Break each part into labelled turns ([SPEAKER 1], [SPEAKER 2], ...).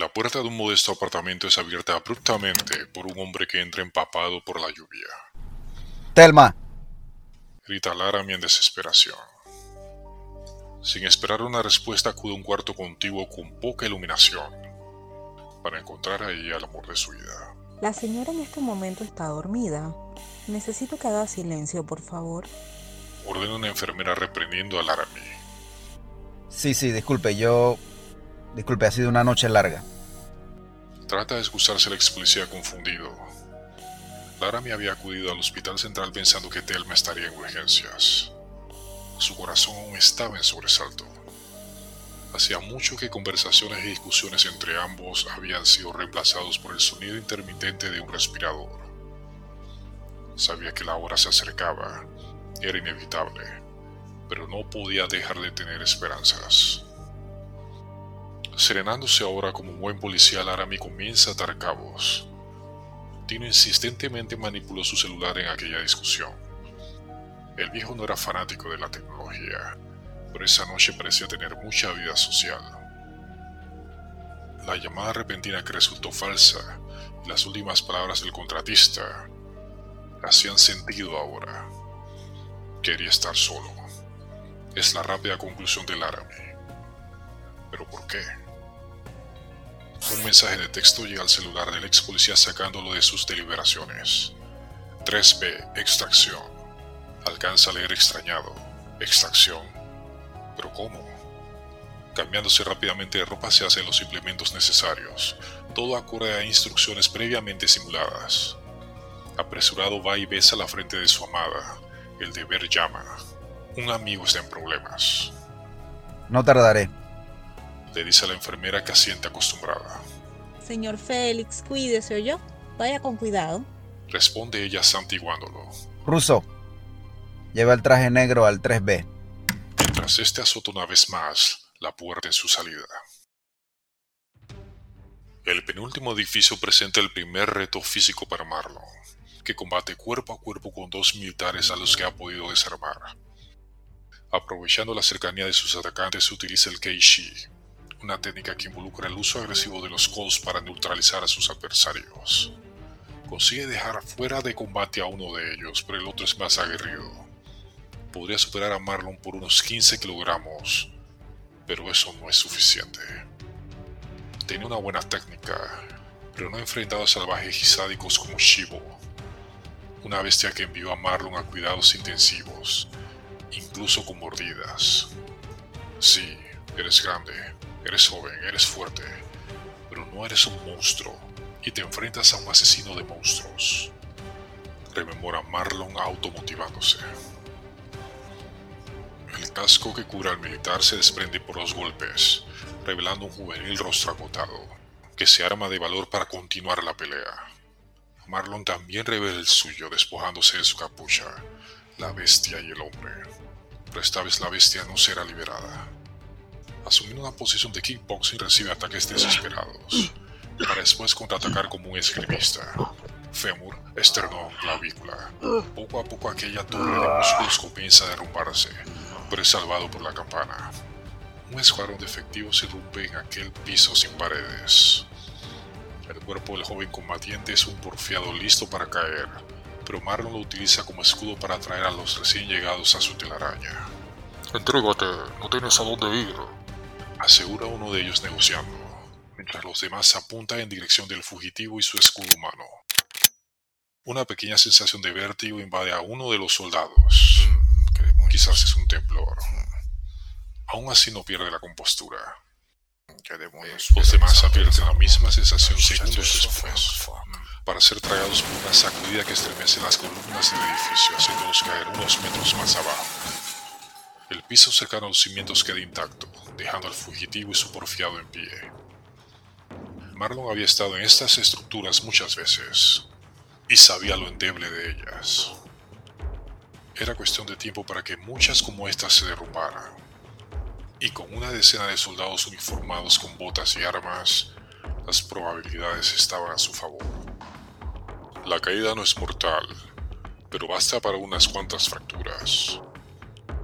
[SPEAKER 1] La puerta de un modesto apartamento es abierta abruptamente por un hombre que entra empapado por la lluvia.
[SPEAKER 2] Telma.
[SPEAKER 1] Grita Laramie en desesperación. Sin esperar una respuesta acude a un cuarto contiguo con poca iluminación para encontrar ahí al amor de su vida.
[SPEAKER 3] La señora en este momento está dormida. Necesito que haga silencio, por favor.
[SPEAKER 1] Ordena una enfermera reprendiendo a Laramie.
[SPEAKER 2] Sí, sí, disculpe, yo... Disculpe, ha sido una noche larga.
[SPEAKER 1] Trata de excusarse el ex policía confundido. Laramie había acudido al hospital central pensando que Telma estaría en urgencias. Su corazón aún estaba en sobresalto. Hacía mucho que conversaciones y discusiones entre ambos habían sido reemplazados por el sonido intermitente de un respirador. Sabía que la hora se acercaba, era inevitable, pero no podía dejar de tener esperanzas. Serenándose ahora como un buen policía, Laramie comienza a atar cabos. Tino insistentemente manipuló su celular en aquella discusión. El viejo no era fanático de la tecnología, pero esa noche parecía tener mucha vida social. La llamada repentina que resultó falsa y las últimas palabras del contratista hacían sentido ahora. Quería estar solo. Es la rápida conclusión de Laramie. ¿Pero por qué? Un mensaje de texto llega al celular del ex policía sacándolo de sus deliberaciones. 3B, extracción. Alcanza a leer extrañado. Extracción. ¿Pero cómo? Cambiándose rápidamente de ropa se hacen los implementos necesarios, todo acorde a instrucciones previamente simuladas. Apresurado va y besa la frente de su amada. El deber llama. Un amigo está en problemas.
[SPEAKER 2] No tardaré.
[SPEAKER 1] Le dice a la enfermera que asiente acostumbrada.
[SPEAKER 3] Señor Félix, cuídese o yo. Vaya con cuidado.
[SPEAKER 1] Responde ella santiguándolo.
[SPEAKER 2] Russo, lleva el traje negro al 3B.
[SPEAKER 1] Mientras este azota una vez más la puerta en su salida. El penúltimo edificio presenta el primer reto físico para Marlon, que combate cuerpo a cuerpo con dos militares a los que ha podido desarmar. Aprovechando la cercanía de sus atacantes, utiliza el Keishi, una técnica que involucra el uso agresivo de los calls para neutralizar a sus adversarios. Consigue dejar fuera de combate a uno de ellos, pero el otro es más aguerrido. Podría superar a Marlon por unos 15 kilogramos, pero eso no es suficiente. Tiene una buena técnica, pero no ha enfrentado a salvajes y sádicos como Shivo, una bestia que envió a Marlon a cuidados intensivos, incluso con mordidas. Sí, eres grande, eres joven, eres fuerte, pero no eres un monstruo y te enfrentas a un asesino de monstruos. Rememora Marlon automotivándose. El casco que cura al militar se desprende por los golpes, revelando un juvenil rostro agotado, que se arma de valor para continuar la pelea. Marlon también revela el suyo, despojándose de su capucha, la bestia y el hombre. Pero esta vez la bestia no será liberada. Asumiendo una posición de kickboxing recibe ataques desesperados, para después contraatacar como un esgrimista. Fémur, esternón, clavícula. Poco a poco aquella torre de músculos comienza a derrumbarse, pero es salvado por la campana. Un escuadrón de efectivos irrumpe en aquel piso sin paredes. El cuerpo del joven combatiente es un porfiado listo para caer, pero Marlon lo utiliza como escudo para atraer a los recién llegados a su telaraña.
[SPEAKER 4] Entrégate, no tienes a dónde ir.
[SPEAKER 1] Asegura uno de ellos negociando, mientras los demás apuntan en dirección del fugitivo y su escudo humano. Una pequeña sensación de vértigo invade a uno de los soldados. Quizás es un temblor. Aún así no pierde la compostura. Los demás advierten la misma sensación segundos después, para ser tragados por una sacudida que estremece las columnas del edificio, haciéndolos caer unos metros más abajo. El piso cercano a los cimientos queda intacto, dejando al fugitivo y su porfiado en pie. Marlon había estado en estas estructuras muchas veces, y sabía lo endeble de ellas. Era cuestión de tiempo para que muchas como estas se derrumbaran y con una decena de soldados uniformados con botas y armas, las probabilidades estaban a su favor. La caída no es mortal, pero basta para unas cuantas fracturas.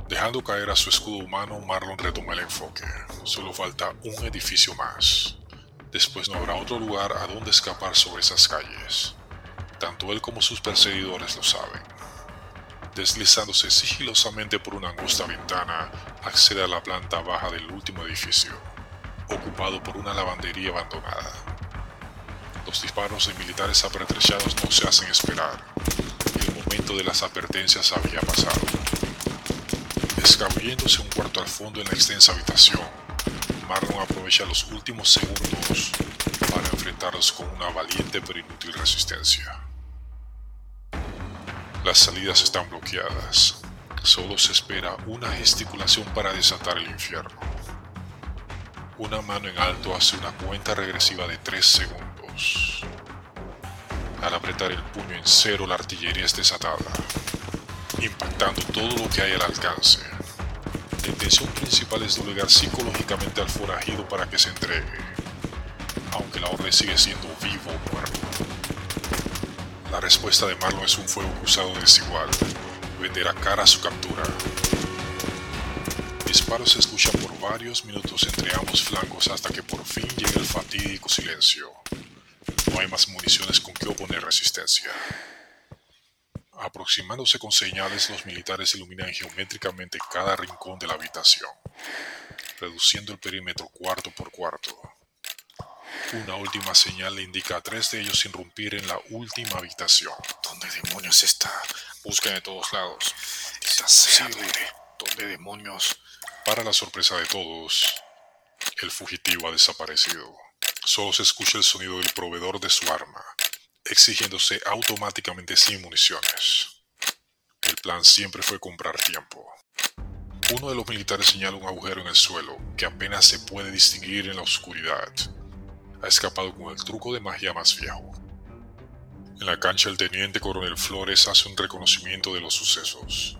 [SPEAKER 1] Dejando caer a su escudo humano, Marlon retoma el enfoque. Solo falta un edificio más. Después no habrá otro lugar a donde escapar sobre esas calles. Tanto él como sus perseguidores lo saben. Deslizándose sigilosamente por una angosta ventana, accede a la planta baja del último edificio, ocupado por una lavandería abandonada. Los disparos de militares apertrechados no se hacen esperar, el momento de las advertencias había pasado. Escabulléndose un cuarto al fondo en la extensa habitación, Marlon aprovecha los últimos segundos para enfrentarlos con una valiente pero inútil resistencia. Las salidas están bloqueadas. Solo se espera una gesticulación para desatar el infierno. Una mano en alto hace una cuenta regresiva de 3 segundos. Al apretar el puño en cero, la artillería es desatada, impactando todo lo que hay al alcance. La intención principal es doblegar psicológicamente al forajido para que se entregue, aunque la orden sigue siendo vivo o muerto. La respuesta de Marlon es un fuego cruzado desigual, venderá cara su captura. Disparos se escuchan por varios minutos entre ambos flancos hasta que por fin llega el fatídico silencio. No hay más municiones con que oponer resistencia. Aproximándose con señales, los militares iluminan geométricamente cada rincón de la habitación, reduciendo el perímetro cuarto por cuarto. Una última señal le indica a tres de ellos irrumpir en la última habitación.
[SPEAKER 4] ¿Dónde demonios está? Busquen de todos lados.
[SPEAKER 1] Sea, ¿Dónde demonios? Para la sorpresa de todos, el fugitivo ha desaparecido. Solo se escucha el sonido del proveedor de su arma, exigiéndose automáticamente sin municiones. El plan siempre fue comprar tiempo. Uno de los militares señala un agujero en el suelo que apenas se puede distinguir en la oscuridad. Ha escapado con el truco de magia más viejo. En la cancha el teniente coronel Flores hace un reconocimiento de los sucesos.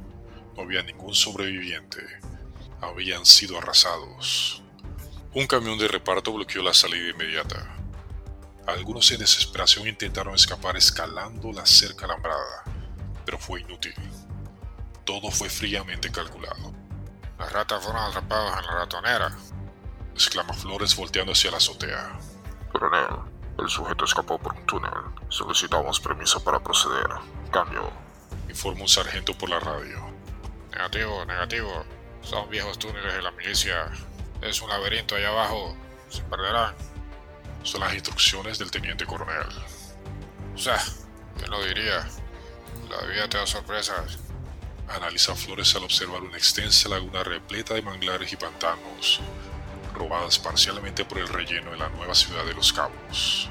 [SPEAKER 1] No había ningún sobreviviente. Habían sido arrasados. Un camión de reparto bloqueó la salida inmediata. Algunos en desesperación intentaron escapar escalando la cerca alambrada, pero fue inútil. Todo fue fríamente calculado.
[SPEAKER 4] Las ratas fueron atrapadas en la ratonera,
[SPEAKER 1] exclama Flores volteando hacia la azotea.
[SPEAKER 4] Coronel, el sujeto escapó por un túnel. Solicitamos permiso para proceder. Cambio.
[SPEAKER 1] Informa un sargento por la radio.
[SPEAKER 5] Negativo, negativo. Son viejos túneles de la milicia. Es un laberinto allá abajo. Se perderán.
[SPEAKER 1] Son las instrucciones del teniente coronel.
[SPEAKER 5] O sea, ¿quién lo diría? La vida te da sorpresas.
[SPEAKER 1] Analiza Flores al observar una extensa laguna repleta de manglares y pantanos, robadas parcialmente por el relleno de la nueva ciudad de Los Cabos.